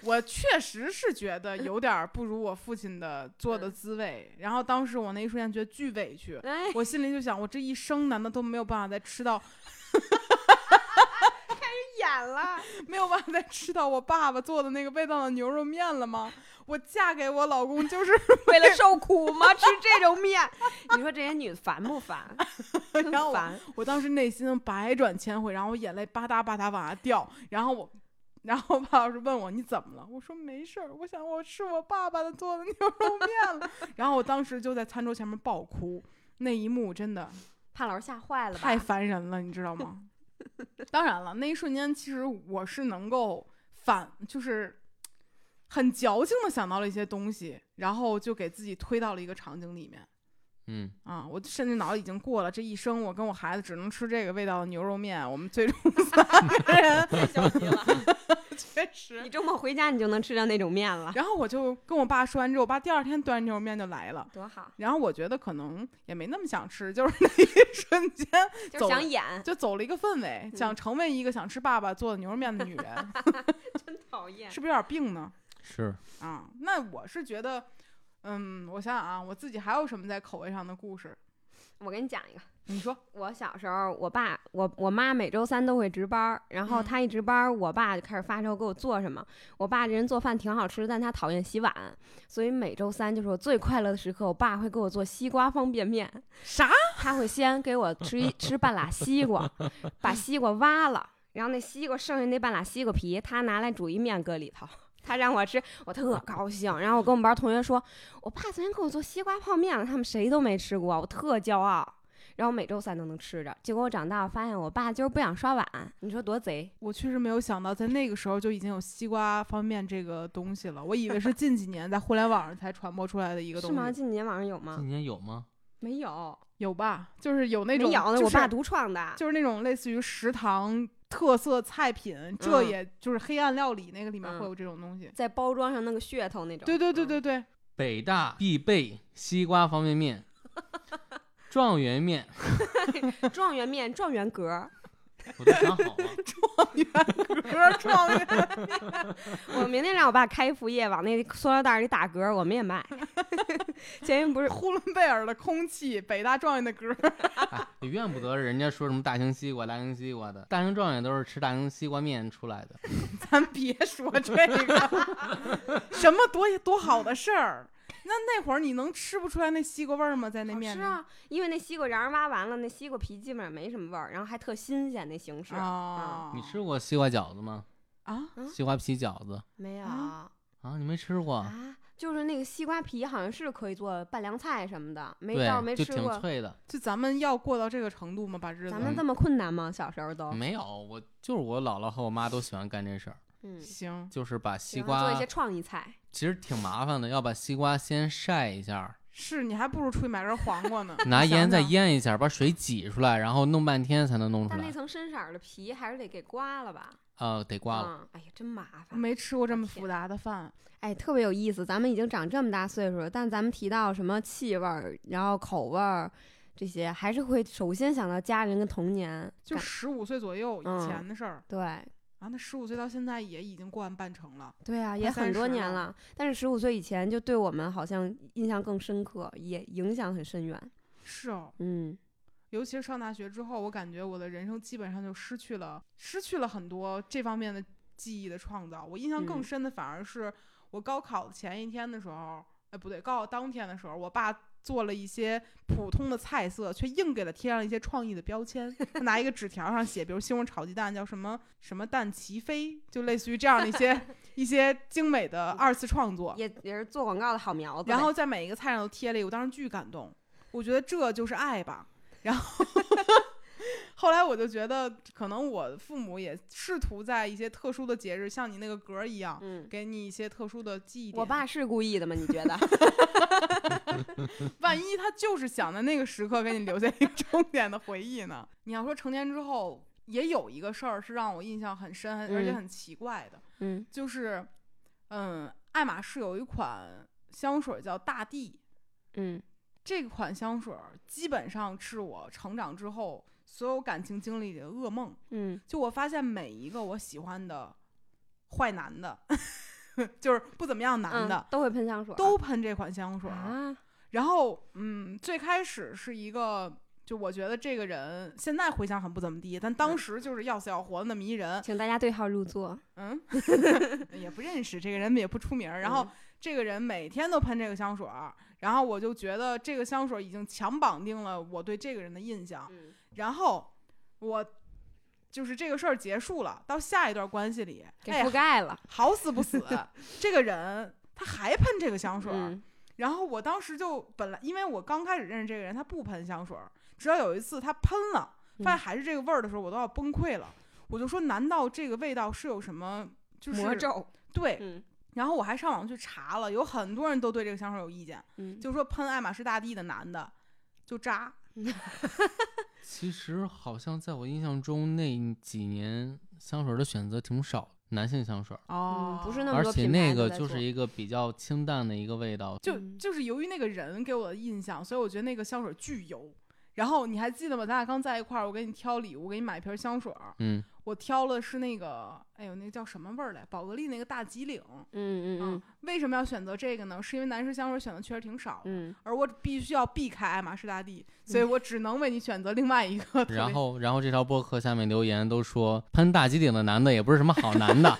我确实是觉得有点儿不如我父亲的做的滋味。然后当时我那一瞬间觉得巨委屈，哎，我心里就想，我这一生难道都没有办法再吃到开始，演了。<laughs> 没有办法再吃到我爸爸做的那个味道的牛肉面了吗？我嫁给我老公就是 <laughs> 为了受苦吗？吃这种面，你说这些女的烦不烦？真 <laughs> 然后我烦。我当时内心百转千回，然后我眼泪吧嗒吧嗒往下掉，然后我，然后爸老师问我你怎么了？我说没事儿，我想我吃我爸爸的做的牛肉面了。<laughs> 然后我当时就在餐桌前面爆哭，那一幕真的怕老师吓坏了吧？太烦人了，你知道吗？<laughs> 当然了，那一瞬间其实我是能够反，就是很矫情的想到了一些东西，然后就给自己推到了一个场景里面。嗯，啊，我甚至脑子已经过了，这一生我跟我孩子只能吃这个味道的牛肉面，我们最终三个人太消极了。<laughs> 确实你。周末回家你就能吃到那种面了，然后我就跟我爸说完之后，我爸第二天端着牛肉面就来了。多好！然后我觉得可能也没那么想吃，就是 <laughs> 那一瞬间 <laughs> 就想演，就走了一个氛围，想成为一个想吃爸爸做的牛肉面的女人，真讨厌。是不是有点病呢？是，啊，那我是觉得，嗯，我想想啊，我自己还有什么在口味上的故事？我给你讲一个，你说，我小时候，我爸我我妈每周三都会值班儿，然后嗯她一值班儿，我爸就开始发愁给我做什么。我爸这人做饭挺好吃，但他讨厌洗碗，所以每周三就是我最快乐的时刻。我爸会给我做西瓜方便面，<laughs> 啥？他会先给我吃一 <laughs> 吃半拉西瓜，把西瓜挖了，然后那西瓜剩下那半拉西瓜皮，他拿来煮一面搁里头。他让我吃，我特高兴。然后我跟我们班同学说，我爸昨天给我做西瓜泡面了，他们谁都没吃过，我特骄傲。然后每周三都能吃着。结果我长大，我发现我爸就是不想刷碗，你说多贼？我确实没有想到，在那个时候就已经有西瓜方便面这个东西了。我以为是近几年在互联网上才传播出来的一个东西是吗？近几年网上有吗今？年有吗？没有，有吧？就是有那种，没有，那就是我爸独创的。就是那种类似于食堂特色菜品，这嗯。也就是黑暗料理那个里面嗯。会有这种东西。在包装上那个噱头那种。对对对嗯。对对，北大必备西瓜方便面，<laughs> 状元面，<laughs> <laughs> 状元面、状元格，<laughs> 我都想好了。歌 <laughs> 状元 <laughs> 我明天让我爸开一副业，往那塑料袋里打嗝，我们也卖。前因不是呼伦贝尔的空气，北大状元的歌。哎，也怨不得人家说什么大型西瓜、大型西瓜的，大型状元都是吃大型西瓜面出来的。咱别说这个，什么多多好的事儿。那那会儿你能吃不出来那西瓜味儿吗？在那面里吃啊，因为那西瓜瓤儿挖完了，那西瓜皮基本上没什么味儿，然后还特新鲜那形式。啊，你吃过西瓜饺子吗？啊？嗯西瓜皮饺子没有啊啊？你没吃过？啊？就是那个西瓜皮好像是可以做拌凉菜什么的，没对倒是没吃过。脆的。就咱们要过到这个程度吗？把日子咱们这么困难吗？小时候都，没有，我就是我姥姥和我妈都喜欢干这事儿，嗯，行，就是把西瓜做一些创意菜。其实挺麻烦的，要把西瓜先晒一下，是你还不如出去买根黄瓜呢。<laughs> 拿盐再腌一下，把水挤出来，然后弄半天才能弄出来。但那层深色儿的皮还是得给刮了吧？呃，得刮了。嗯，哎呀，真麻烦。没吃过这么复杂的饭，哎，特别有意思。咱们已经长这么大岁数了，但咱们提到什么气味儿，然后口味儿这些，还是会首先想到家人跟童年。就十五岁左右以嗯前的事儿。对啊，那十五岁到现在也已经过完半程了。对啊，也很多30了年了。但是十五岁以前，就对我们好像印象更深刻，也影响很深远。是哦，嗯，尤其是上大学之后，我感觉我的人生基本上就失去了，失去了很多这方面的记忆的创造。我印象更嗯深的反而是我高考前一天的时候，哎，不对，高考当天的时候，我爸做了一些普通的菜色，却硬给它贴上一些创意的标签。<laughs> 他拿一个纸条上写，比如西红柿炒鸡蛋叫什么什么蛋齐飞，就类似于这样的一些 <laughs> 一些精美的二次创作。也也是做广告的好苗子。然后在每一个菜上都贴了一个，我当时巨感动，我觉得这就是爱吧。然后 <laughs> 后来我就觉得，可能我父母也试图在一些特殊的节日，像你那个格儿一样，嗯，给你一些特殊的记忆。我爸是故意的吗？你觉得？<laughs> 万一他就是想在那个时刻给你留下一个重点的回忆呢？<laughs> 你要说成年之后，也有一个事儿是让我印象很深，而且嗯很奇怪的，嗯。就是，嗯，爱马仕有一款香水叫大地，嗯。这款香水基本上是我成长之后所有感情经历里的噩梦。嗯。就我发现每一个我喜欢的坏男的，<laughs> 就是不怎么样男的，嗯都会喷香水，都喷这款香水。啊，然后，嗯，最开始是一个，就我觉得这个人现在回想很不怎么地，但当时就是要死要活的那么一人，请大家对号入座。嗯，<laughs> 也不认识这个人，也不出名儿。然后嗯这个人每天都喷这个香水儿，然后我就觉得这个香水已经强绑定了我对这个人的印象。嗯然后我就是这个事儿结束了，到下一段关系里，给哎覆盖了。好死不死，这个人他还喷这个香水儿。嗯然后我当时就本来，因为我刚开始认识这个人，他不喷香水儿，直到有一次他喷了，发现嗯还是这个味儿的时候，我都要崩溃了。我就说，难道这个味道是有什么就是魔咒。对？嗯然后我还上网去查了，有很多人都对这个香水有意见，嗯，就说喷爱马仕大地的男的就渣。<laughs> 其实好像在我印象中那几年香水的选择挺少，男性香水，哦不是那么而且多品牌那个就是一个比较清淡的一个味道。就嗯就是由于那个人给我的印象，所以我觉得那个香水巨油。然后你还记得吗？咱俩刚在一块儿，我给你挑礼物，给你买一瓶香水儿，嗯，我挑了是那个，哎呦，那个叫什么味儿来？宝格丽那个大吉岭。嗯嗯嗯为什么要选择这个呢？是因为男士香水选的确实挺少的，嗯，而我必须要避开爱马仕大地，所以我只能为你选择另外一个。然后然后这条播客下面留言都说喷大吉岭的男的也不是什么好男的。<laughs>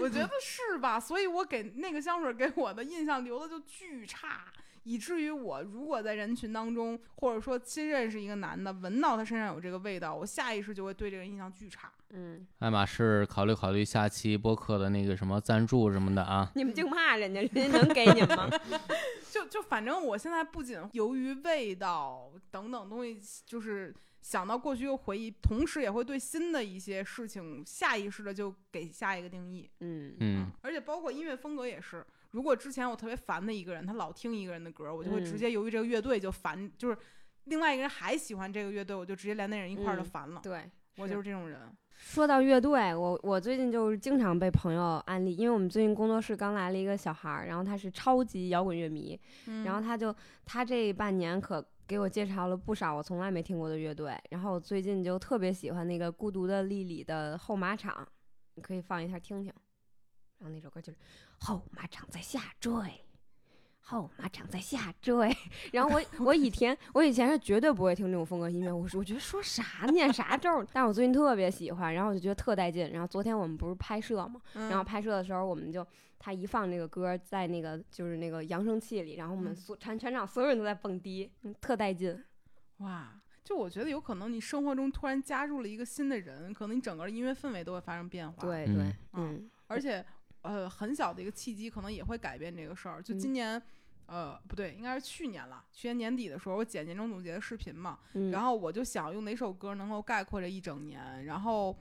我觉得是吧？所以我给那个香水给我的印象留的就巨差，以至于我如果在人群当中，或者说新认识一个男的，闻到他身上有这个味道，我下意识就会对这个人印象巨差。嗯，爱马仕考虑考虑下期播客的那个什么赞助什么的啊。你们净骂人家，人家能给你们吗？<laughs> <laughs> 就就反正我现在不仅由于味道等等东西，就是想到过去又回忆，同时也会对新的一些事情下意识的就给下一个定义。嗯嗯，而且包括音乐风格也是，如果之前我特别烦的一个人，他老听一个人的歌，我就会直嗯接由于这个乐队就烦，就是另外一个人还喜欢这个乐队，我就直接连那人一块儿就嗯烦了。对，我就是这种人。说到乐队，我我最近就是经常被朋友安利，因为我们最近工作室刚来了一个小孩儿，然后他是超级摇滚乐迷，嗯然后他就他这半年可给我介绍了不少我从来没听过的乐队，然后我最近就特别喜欢那个孤独的莉莉的后马场，你可以放一下听听。然后那首歌就是后马场在下坠。后马场在下坠，<laughs> 然后我 <laughs> 我以前我以前是绝对不会听这种风格音乐，我说我觉得说啥念啥咒，但是我最近特别喜欢，然后我就觉得特带劲。然后昨天我们不是拍摄嘛，然后嗯拍摄的时候，我们就他一放这个歌，在那个就是那个扬声器里，然后我们嗯所全全场所有人都在蹦迪，嗯特带劲。哇，就我觉得有可能你生活中突然加入了一个新的人，可能你整个音乐氛围都会发生变化。，对嗯对，嗯而且呃很小的一个契机，可能也会改变这个事儿。就嗯。今年，呃，不对，应该是去年了，去年年底的时候，我剪年终总结的视频嘛，嗯，然后我就想用哪首歌能够概括这一整年，然后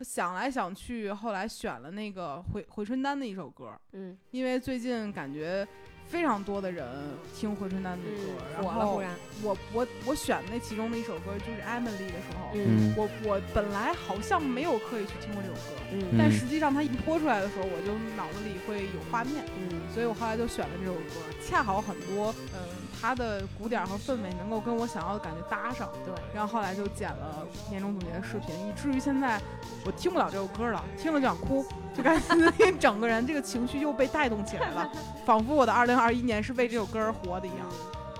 想来想去，后来选了那个回回春丹的一首歌，嗯。因为最近感觉非常多的人听回春丹的歌，嗯，然后，我我我选那其中的一首歌就是 Emily 的时候，嗯。我我本来好像没有刻意去听过这首歌，嗯。但嗯实际上它一播出来的时候，我就脑子里会有画面，嗯。所以我后来就选了这首歌，恰好很多嗯它的鼓点和氛围能够跟我想要的感觉搭上，对，然后后来就剪了年终总结的视频，以至于现在我听不了这首歌了，听了就想哭，就感觉 <laughs> 整个人这个情绪又被带动起来了，<laughs> 仿佛我的2021年是为这首歌而活的一样。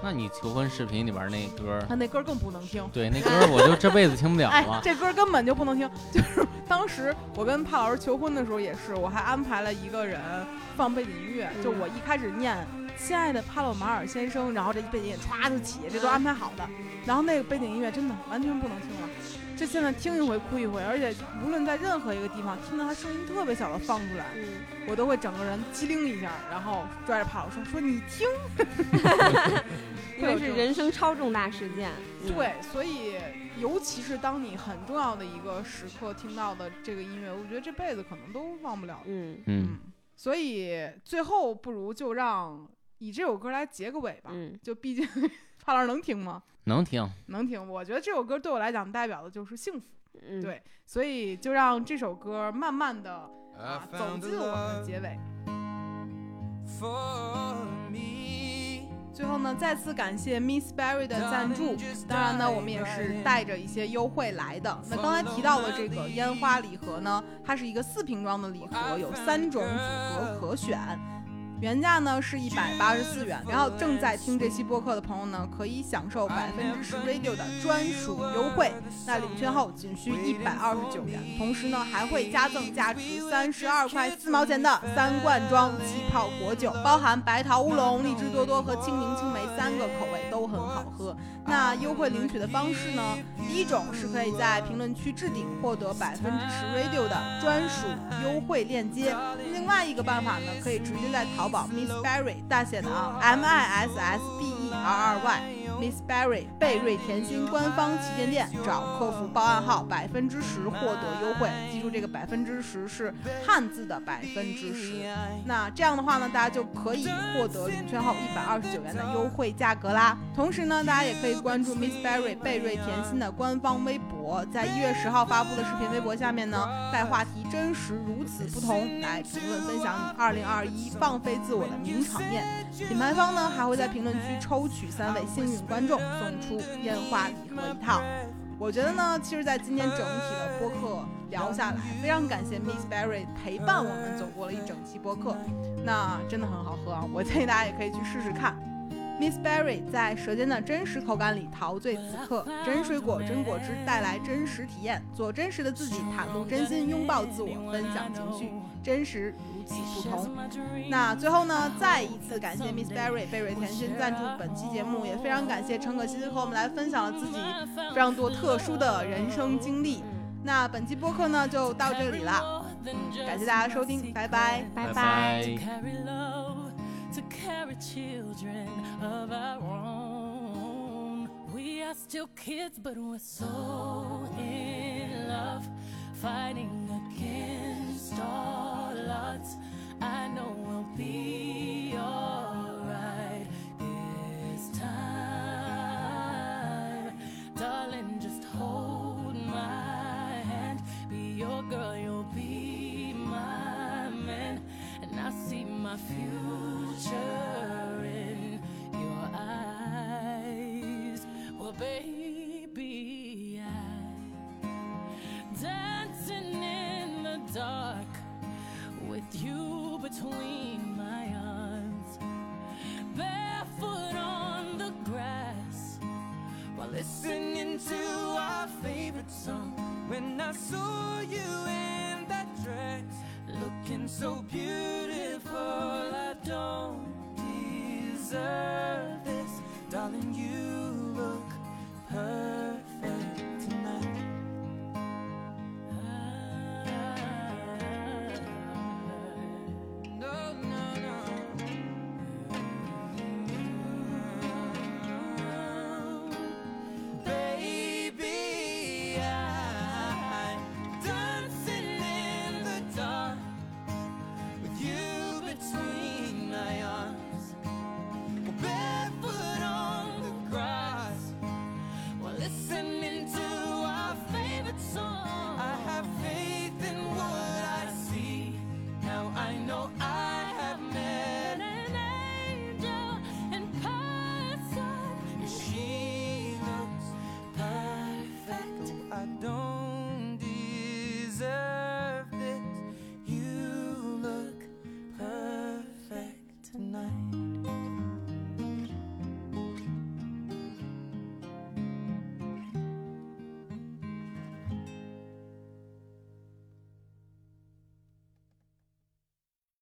那你求婚视频里边那歌那歌更不能听。对那歌我就这辈子听不了 <laughs> 哎了，。这歌根本就不能听。就是当时我跟帕老师求婚的时候也是，我还安排了一个人放背景音乐，就我一开始念“亲爱的帕洛马尔先生”，然后这背景音乐歘就起，这都安排好的。然后那个背景音乐真的完全不能听了，这现在听一回哭一回，而且无论在任何一个地方听到他声音特别小的放出来，嗯我都会整个人机灵一下，然后拽着帕洛说：“说你听。<laughs> ”因为是人生超重大事件，嗯，对，所以尤其是当你很重要的一个时刻听到的这个音乐，我觉得这辈子可能都忘不了。嗯嗯，所以最后不如就让以这首歌来结个尾吧。嗯就毕竟 <laughs> 帕老师能听吗？能听。能听。我觉得这首歌对我来讲代表的就是幸福，嗯，对所以就让这首歌慢慢的啊走进我们的结尾。for me. 最后呢，再次感谢 Miss Berry 的赞助。当然呢，我们也是带着一些优惠来的。那刚才提到的这个烟花礼盒呢，它是一个四瓶装的礼盒，有三种组合可选。原价呢是一百八十四元，然后正在听这期播客的朋友呢，可以享受百分之十 Radio 的专属优惠。那领券后仅需一百二十九元，同时呢还会加赠价值三十二块四毛钱的三罐装气泡果酒，包含白桃乌龙、荔枝多多和青柠青梅三个口味都很好喝。那优惠领取的方式呢，第一种是可以在评论区置顶获得百分之十 Radio 的专属优惠链接，另外一个办法呢，可以直接在淘宝 Miss Berry 大写的啊 M I S S B E R R Y Miss Berry 贝瑞甜心官方旗舰店找客服报暗号百分之十获得优惠，记住这个百分之十是汉字的百分之十。那这样的话呢，大家就可以获得领券后一百二十九元的优惠价格啦。同时呢，大家也可以关注 Miss Berry 贝瑞甜心的官方微博，我在一月十号发布的视频微博下面呢，带话题“真实如此不同”来评论分享你二零二一放飞自我的名场面。品牌方呢还会在评论区抽取三位幸运观众，送出烟花礼盒一套。我觉得呢，其实，在今天整体的播客聊下来，非常感谢 Miss Berry 陪伴我们走过了一整期播客，那真的很好喝啊！我建议大家也可以去试试看。Miss Berry 在舌尖的真实口感里陶醉此刻，真水果、真果汁带来真实体验，做真实的自己，袒露真心，拥抱自我，分享情绪，真实如此不同。那最后呢，再一次感谢 Miss Berry 贝瑞甜心赞助本期节目，也非常感谢陈可辛和我们来分享了自己非常多特殊的人生经历。那本期播客呢就到这里了，嗯，感谢大家收听，拜拜。拜拜拜。Carry children of our own. We are still kids, but we're so in love, fighting against all odds. I know we'll be alright this time. Darling, just hold my hand. Be your girl, you'll be my man. And I see my future vulture in your eyes. Well, baby, I'm dancing in the dark with you between.